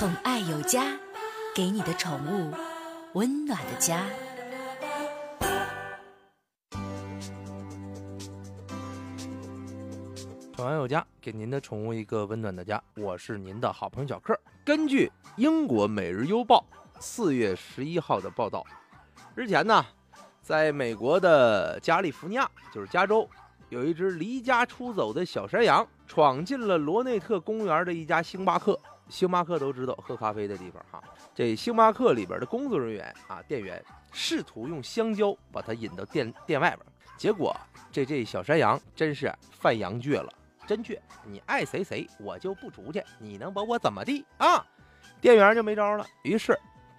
宠爱有家，给你的宠物温暖的家。宠爱有家，给您的宠物一个温暖的家。我是您的好朋友小克。根据英国《每日邮报》四月十一号的报道，日前呢，在美国的加利福尼亚，就是加州，有一只离家出走的小山羊，闯进了罗内特公园的一家星巴克。星巴克都知道喝咖啡的地方哈，这星巴克里边的工作人员啊，店员试图用香蕉把它引到店店外边，结果这这小山羊真是犯羊倔了，真倔！你爱谁谁，我就不出去，你能把我怎么地啊？店员就没招了，于是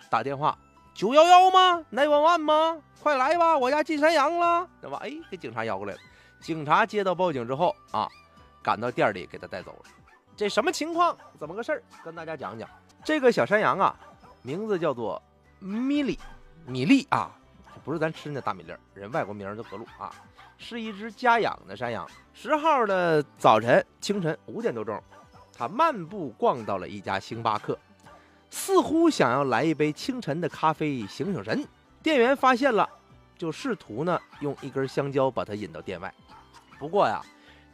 打电话九幺幺吗？nine one one 吗？快来吧，我家进山羊了，对吧？哎，给警察摇过来了。警察接到报警之后啊，赶到店里给他带走了。这什么情况？怎么个事儿？跟大家讲讲。这个小山羊啊，名字叫做米粒，米粒啊，不是咱吃那大米粒儿，人外国名叫格鲁啊，是一只家养的山羊。十号的早晨清晨五点多钟，它漫步逛到了一家星巴克，似乎想要来一杯清晨的咖啡醒醒神。店员发现了，就试图呢用一根香蕉把它引到店外。不过呀。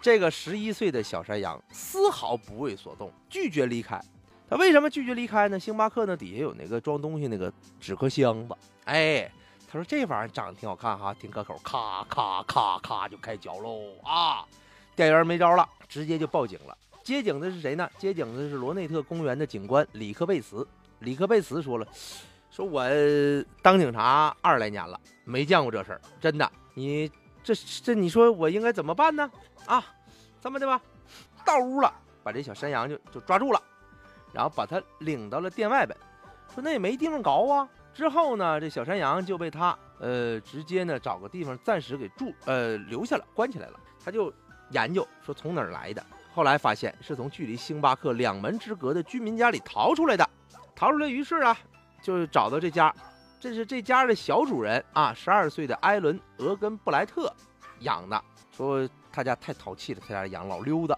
这个十一岁的小山羊丝毫不为所动，拒绝离开。他为什么拒绝离开呢？星巴克呢底下有那个装东西那个纸壳箱子。哎，他说这玩意儿长得挺好看哈，挺可口，咔咔咔咔就开嚼喽啊！店员没招了，直接就报警了。接警的是谁呢？接警的是罗内特公园的警官里克贝茨。里克贝茨说了，说我当警察二十来年了，没见过这事儿，真的。你这这，你说我应该怎么办呢？啊，这么的吧，到屋了，把这小山羊就就抓住了，然后把它领到了店外边，说那也没地方搞啊。之后呢，这小山羊就被他呃直接呢找个地方暂时给住呃留下了，关起来了。他就研究说从哪儿来的，后来发现是从距离星巴克两门之隔的居民家里逃出来的，逃出来，于是啊就找到这家，这是这家的小主人啊，十二岁的埃伦·俄根布莱特养的，说。他家太淘气了，他家养老溜达，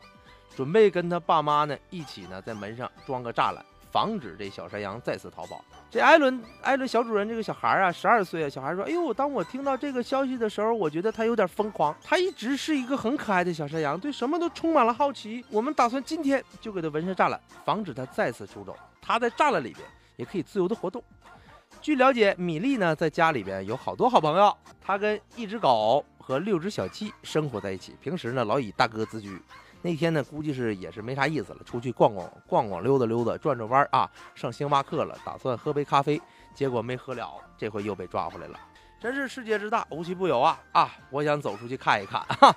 准备跟他爸妈呢一起呢在门上装个栅栏，防止这小山羊再次逃跑。这艾伦，艾伦小主人这个小孩啊，十二岁啊，小孩说：“哎呦，当我听到这个消息的时候，我觉得他有点疯狂。他一直是一个很可爱的小山羊，对什么都充满了好奇。我们打算今天就给他纹上栅栏，防止他再次出走。他在栅栏里边也可以自由的活动。”据了解，米粒呢在家里边有好多好朋友，他跟一只狗和六只小鸡生活在一起。平时呢老以大哥自居。那天呢估计是也是没啥意思了，出去逛逛逛逛溜达溜达转转弯啊，上星巴克了，打算喝杯咖啡，结果没喝了，这回又被抓回来了。真是世界之大，无奇不有啊啊！我想走出去看一看哈。